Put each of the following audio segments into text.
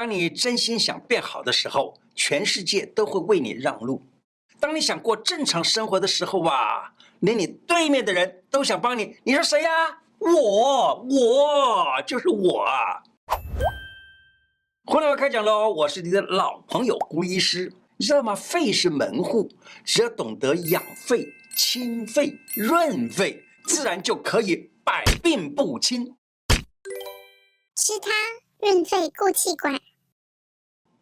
当你真心想变好的时候，全世界都会为你让路；当你想过正常生活的时候啊，连你对面的人都想帮你。你说谁呀？我，我就是我。胡老开讲喽，我是你的老朋友胡医师。你知道吗？肺是门户，只要懂得养肺、清肺、润肺，自然就可以百病不侵。吃它润肺固气管。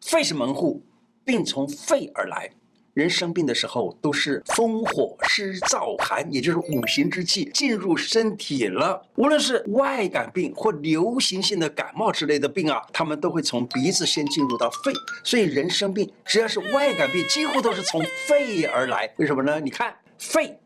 肺是门户，病从肺而来。人生病的时候，都是风火湿燥寒，也就是五行之气进入身体了。无论是外感病或流行性的感冒之类的病啊，他们都会从鼻子先进入到肺。所以人生病，只要是外感病，几乎都是从肺而来。为什么呢？你看，肺，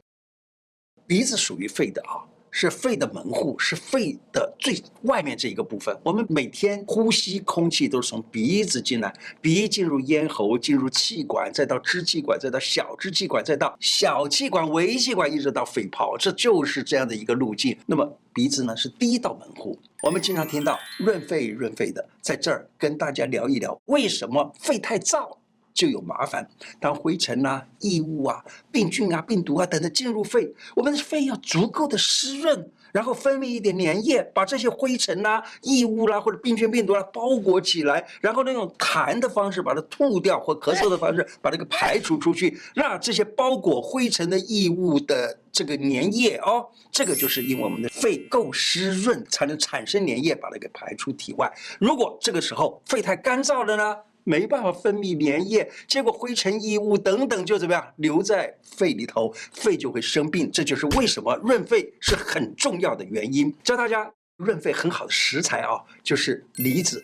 鼻子属于肺的啊。是肺的门户，是肺的最外面这一个部分。我们每天呼吸空气都是从鼻子进来，鼻进入咽喉，进入气管，再到支气管，再到小支气管，再到小气管、微气管，一直到肺泡，这就是这样的一个路径。那么鼻子呢，是第一道门户。我们经常听到润肺润肺的，在这儿跟大家聊一聊，为什么肺太燥？就有麻烦，当灰尘啊、异物啊、病菌啊、病毒啊等等进入肺，我们的肺要足够的湿润，然后分泌一点粘液，把这些灰尘啊、异物啦、或者病菌、病毒啊包裹起来，然后呢用痰的方式把它吐掉，或咳嗽的方式把这个排除出去，让这些包裹灰尘的异物的这个粘液哦，这个就是因为我们的肺够湿润，才能产生粘液，把它给排出体外。如果这个时候肺太干燥了呢？没办法分泌粘液，结果灰尘异物等等就怎么样留在肺里头，肺就会生病。这就是为什么润肺是很重要的原因。教大家润肺很好的食材啊，就是梨子、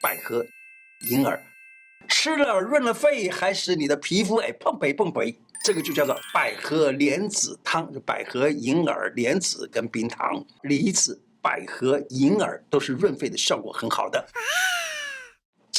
百合、银耳，吃了润了肺，还使你的皮肤哎碰北碰北。这个就叫做百合莲子汤，百合、银耳、莲子跟冰糖，梨子、百合、银耳都是润肺的效果很好的。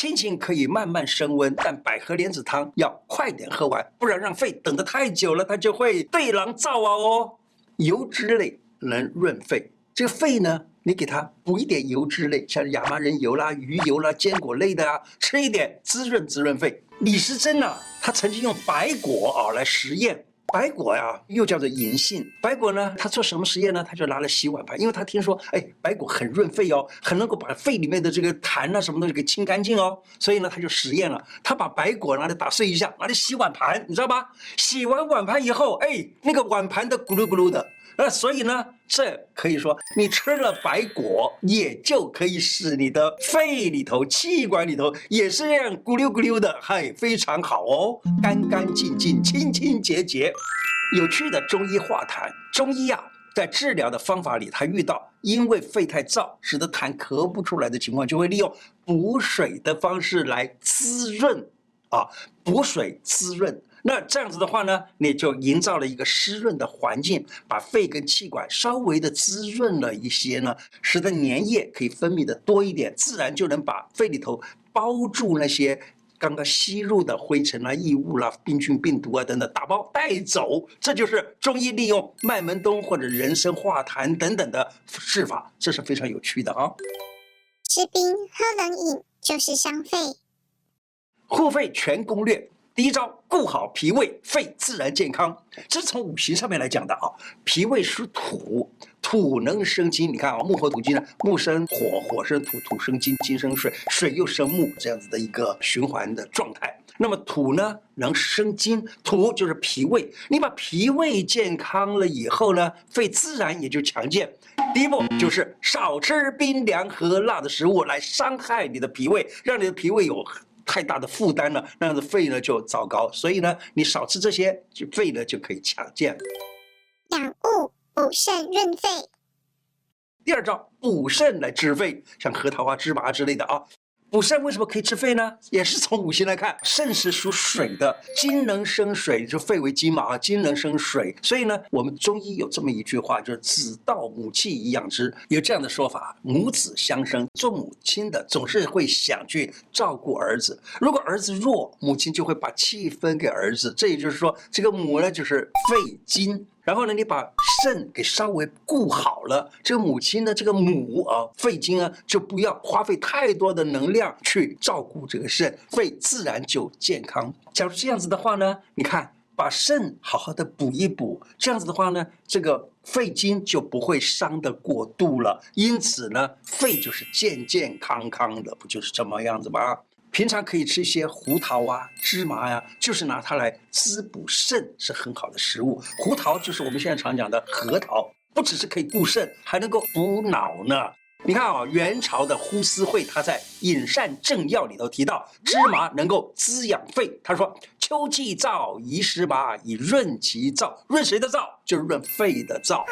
心情可以慢慢升温，但百合莲子汤要快点喝完，不然让肺等得太久了，它就会对狼造啊哦。油脂类能润肺，这个肺呢，你给它补一点油脂类，像亚麻仁油啦、鱼油啦、坚果类的啊，吃一点滋润滋润肺。李时珍呢，他曾经用白果啊来实验。白果呀，又叫做银杏。白果呢，他做什么实验呢？他就拿来洗碗盘，因为他听说，哎，白果很润肺哦，很能够把肺里面的这个痰呐什么东西给清干净哦。所以呢，他就实验了，他把白果拿来打碎一下，拿来洗碗盘，你知道吧？洗完碗盘以后，哎，那个碗盘的咕噜咕噜的。那 所以呢，这可以说你吃了白果，也就可以使你的肺里头、气管里头也是这样咕溜咕溜的，嗨，非常好哦，干干净净、清清洁洁。有趣的中医话谈，中医啊，在治疗的方法里，他遇到因为肺太燥，使得痰咳不出来的情况，就会利用补水的方式来滋润，啊，补水滋润。那这样子的话呢，你就营造了一个湿润的环境，把肺跟气管稍微的滋润了一些呢，使得粘液可以分泌的多一点，自然就能把肺里头包住那些刚刚吸入的灰尘啊、异物啦、啊、病菌、病毒啊等等，打包带走。这就是中医利用麦门冬或者人参化痰等等的治法，这是非常有趣的啊。吃冰喝冷饮就是伤肺，护肺全攻略。第一招，顾好脾胃，肺自然健康。这是从五行上面来讲的啊。脾胃属土，土能生金。你看啊，木火土金呢，木生火，火生土，土生金，金生水，水又生木，这样子的一个循环的状态。那么土呢，能生金，土就是脾胃。你把脾胃健康了以后呢，肺自然也就强健。第一步就是少吃冰凉和辣的食物，来伤害你的脾胃，让你的脾胃有。太大的负担了，那样子肺呢就糟糕。所以呢，你少吃这些，就肺呢就可以强健。养物补肾润肺。第二招补肾来治肺，像核桃啊、芝麻之类的啊。补肾为什么可以治肺呢？也是从五行来看，肾是属水的，金能生水，就肺为金嘛啊，金能生水，所以呢，我们中医有这么一句话，就是子道母气以养之，有这样的说法，母子相生，做母亲的总是会想去照顾儿子，如果儿子弱，母亲就会把气分给儿子，这也就是说，这个母呢就是肺金。然后呢，你把肾给稍微顾好了，这个母亲的这个母啊，肺经啊，就不要花费太多的能量去照顾这个肾，肺自然就健康。假如这样子的话呢，你看。把肾好好的补一补，这样子的话呢，这个肺经就不会伤得过度了。因此呢，肺就是健健康康的，不就是这么样子吗？平常可以吃一些胡桃啊、芝麻呀、就是拿它来滋补肾，是很好的食物。胡桃就是我们现在常讲的核桃，不只是可以固肾，还能够补脑呢。你看啊，元朝的呼思慧他在《饮膳正要》里头提到，芝麻能够滋养肺。他说。秋季燥，宜食麻以润其燥。润谁的燥？就是润肺的燥。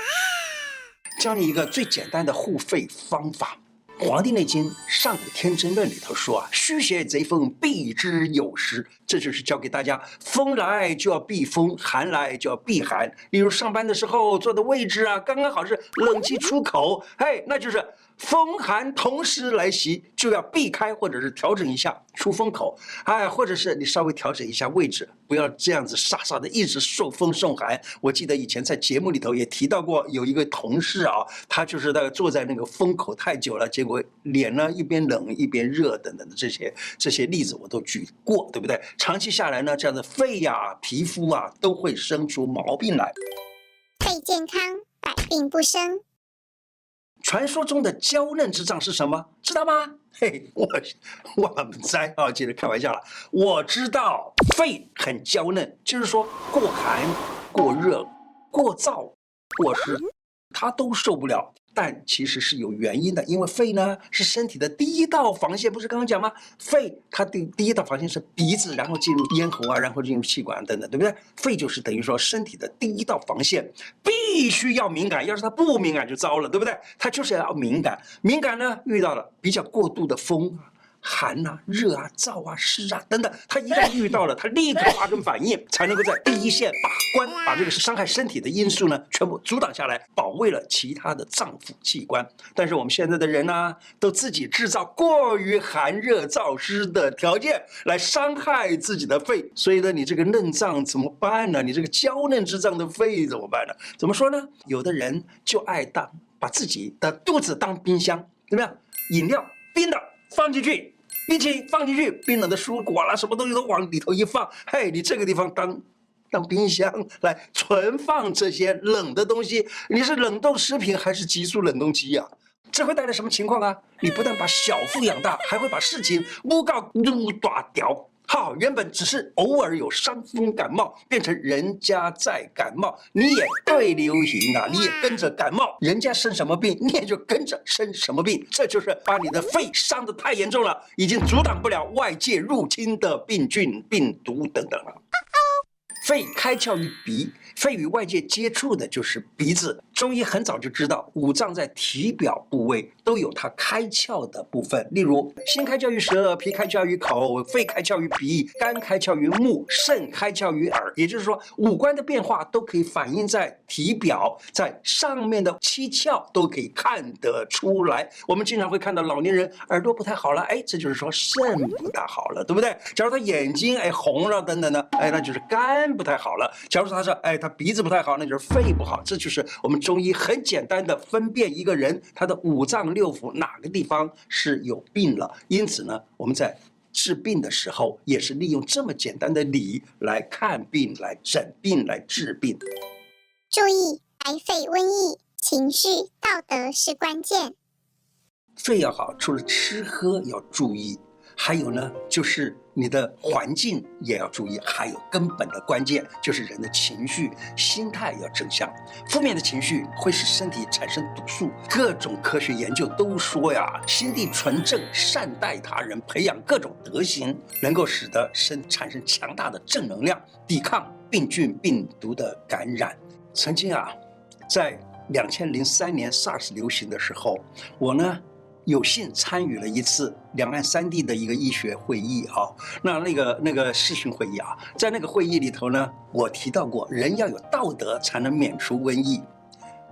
教你一个最简单的护肺方法，《黄帝内经·上古天真论》里头说啊，虚邪贼风，避之有时。这就是教给大家，风来就要避风，寒来就要避寒。例如上班的时候坐的位置啊，刚刚好是冷气出口，嘿，那就是。风寒同时来袭，就要避开或者是调整一下出风口，哎，或者是你稍微调整一下位置，不要这样子傻傻的一直受风受寒。我记得以前在节目里头也提到过，有一个同事啊，他就是那个坐在那个风口太久了，结果脸呢一边冷一边热等等的这些这些例子我都举过，对不对？长期下来呢，这样的肺呀、皮肤啊都会生出毛病来。肺健康，百病不生。传说中的娇嫩之脏是什么？知道吗？嘿，我 我们在啊，接着开玩笑了。我知道肺很娇嫩，就是说过寒、过热、过燥、过湿，它都受不了。但其实是有原因的，因为肺呢是身体的第一道防线，不是刚刚讲吗？肺它的第一道防线是鼻子，然后进入咽喉啊，然后进入气管等等，对不对？肺就是等于说身体的第一道防线，必须要敏感，要是它不敏感就糟了，对不对？它就是要敏感，敏感呢遇到了比较过度的风。寒呐、热啊、燥啊、湿啊等等，他一旦遇到了，他立刻发生反应，才能够在第一线把关，把这个是伤害身体的因素呢，全部阻挡下来，保卫了其他的脏腑器官。但是我们现在的人呢、都自己制造过于寒热燥湿的条件，来伤害自己的肺。所以呢，你这个嫩脏怎么办呢？你这个娇嫩之脏的肺怎么办呢？怎么说呢？有的人就爱当把自己的肚子当冰箱，怎么样？饮料冰的。放进去，一起放进去，冰冷的蔬果啦，什么东西都往里头一放，嘿，你这个地方当当冰箱来存放这些冷的东西，你是冷冻食品还是急速冷冻机呀？这会带来什么情况啊？你不但把小腹养大，还会把事情诬告撸大掉。好，原本只是偶尔有伤风感冒，变成人家在感冒，你也对流行啊，你也跟着感冒，人家生什么病，你也就跟着生什么病，这就是把你的肺伤得太严重了，已经阻挡不了外界入侵的病菌、病毒等等了。肺开窍于鼻。肺与外界接触的就是鼻子。中医很早就知道，五脏在体表部位都有它开窍的部分。例如，心开窍于舌，脾开窍于口，肺开窍于鼻，肝开窍于目，肾开窍于耳。也就是说，五官的变化都可以反映在体表，在上面的七窍都可以看得出来。我们经常会看到老年人耳朵不太好了，哎，这就是说肾不大好了，对不对？假如他眼睛哎红了等等的，哎，那就是肝不太好了。假如说他说哎他。鼻子不太好，那就是肺不好。这就是我们中医很简单的分辨一个人他的五脏六腑哪个地方是有病了。因此呢，我们在治病的时候也是利用这么简单的理来看病、来诊病、来治病。注意，白肺瘟疫，情绪、道德是关键。肺要好，除了吃喝要注意。还有呢，就是你的环境也要注意，还有根本的关键就是人的情绪、心态要正向。负面的情绪会使身体产生毒素。各种科学研究都说呀，心地纯正、善待他人、培养各种德行，能够使得身产生强大的正能量，抵抗病菌、病毒的感染。曾经啊，在两千零三年 SARS 流行的时候，我呢。有幸参与了一次两岸三地的一个医学会议啊，那那个那个视讯会议啊，在那个会议里头呢，我提到过，人要有道德才能免除瘟疫。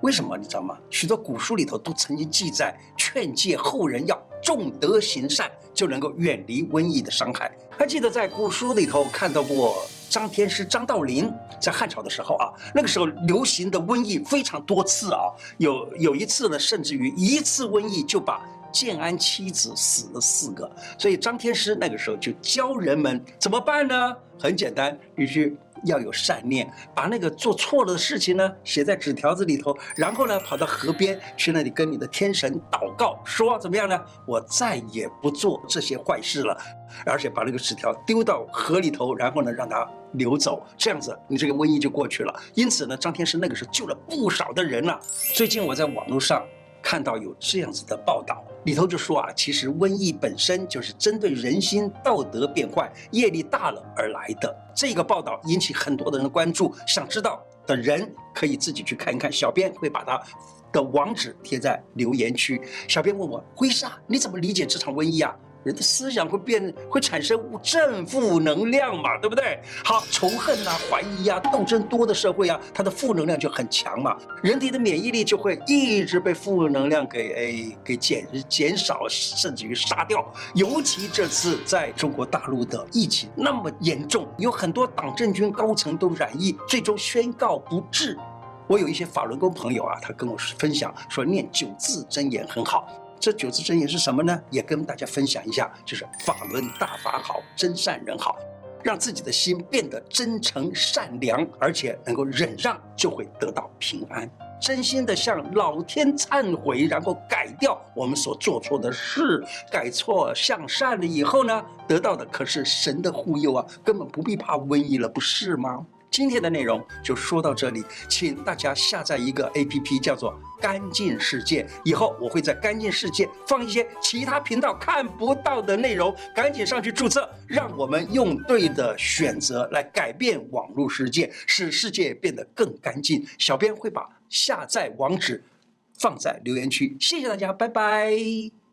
为什么你知道吗？许多古书里头都曾经记载，劝诫后人要重德行善，就能够远离瘟疫的伤害。还记得在古书里头看到过张天师张道陵在汉朝的时候啊，那个时候流行的瘟疫非常多次啊，有有一次呢，甚至于一次瘟疫就把建安七子死了四个，所以张天师那个时候就教人们怎么办呢？很简单，必须。要有善念，把那个做错了的事情呢写在纸条子里头，然后呢跑到河边去那里跟你的天神祷告，说怎么样呢？我再也不做这些坏事了，而且把那个纸条丢到河里头，然后呢让它流走，这样子你这个瘟疫就过去了。因此呢，张天师那个时候救了不少的人了。最近我在网络上。看到有这样子的报道，里头就说啊，其实瘟疫本身就是针对人心道德变坏、业力大了而来的。这个报道引起很多的人的关注，想知道的人可以自己去看一看。小编会把它的网址贴在留言区。小编问我，辉师啊，你怎么理解这场瘟疫啊？人的思想会变，会产生正负能量嘛，对不对？好，仇恨啊、怀疑啊、斗争多的社会啊，它的负能量就很强嘛，人体的免疫力就会一直被负能量给哎给减减少，甚至于杀掉。尤其这次在中国大陆的疫情那么严重，有很多党政军高层都染疫，最终宣告不治。我有一些法轮功朋友啊，他跟我分享说，念九字真言很好。这九字真言是什么呢？也跟大家分享一下，就是法轮大法好，真善人好，让自己的心变得真诚善良，而且能够忍让，就会得到平安。真心的向老天忏悔，然后改掉我们所做错的事，改错向善了以后呢，得到的可是神的护佑啊，根本不必怕瘟疫了，不是吗？今天的内容就说到这里，请大家下载一个 APP，叫做“干净世界”。以后我会在“干净世界”放一些其他频道看不到的内容，赶紧上去注册，让我们用对的选择来改变网络世界，使世界变得更干净。小编会把下载网址放在留言区，谢谢大家，拜拜。